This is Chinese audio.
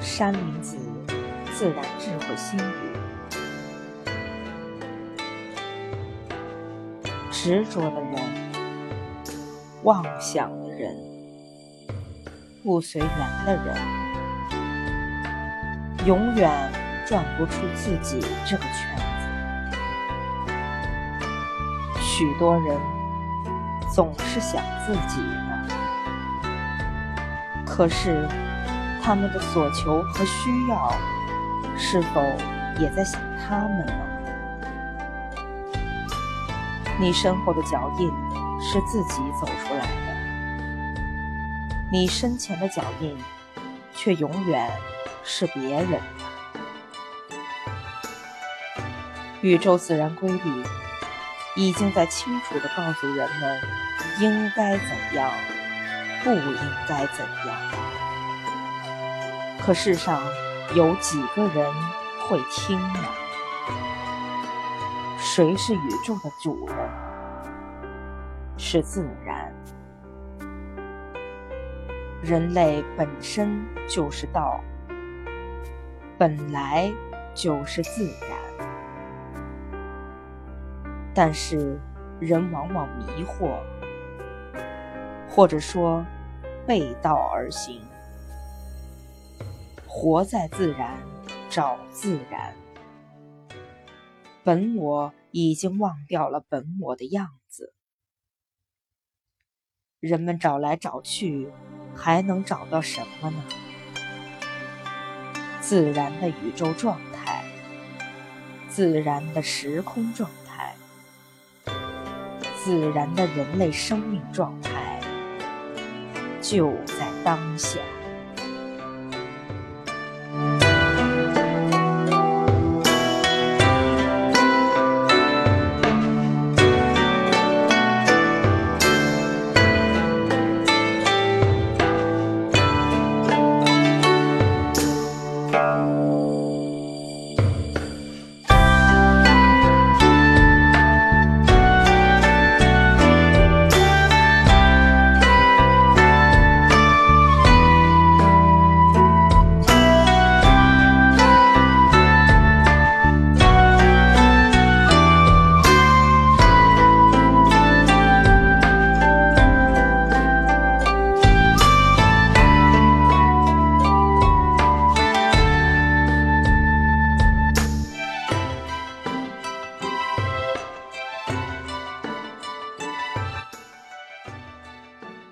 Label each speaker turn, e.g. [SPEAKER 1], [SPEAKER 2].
[SPEAKER 1] 山林子自然智慧心语：执着的人，妄想的人，不随缘的人，永远转不出自己这个圈子。许多人总是想自己呢，可是。他们的所求和需要，是否也在想他们呢？你身后的脚印是自己走出来的，你身前的脚印却永远是别人的。宇宙自然规律已经在清楚地告诉人们应该怎样，不应该怎样。可世上有几个人会听呢？谁是宇宙的主人？是自然。人类本身就是道，本来就是自然。但是人往往迷惑，或者说背道而行。活在自然，找自然。本我已经忘掉了本我的样子。人们找来找去，还能找到什么呢？自然的宇宙状态，自然的时空状态，自然的人类生命状态，就在当下。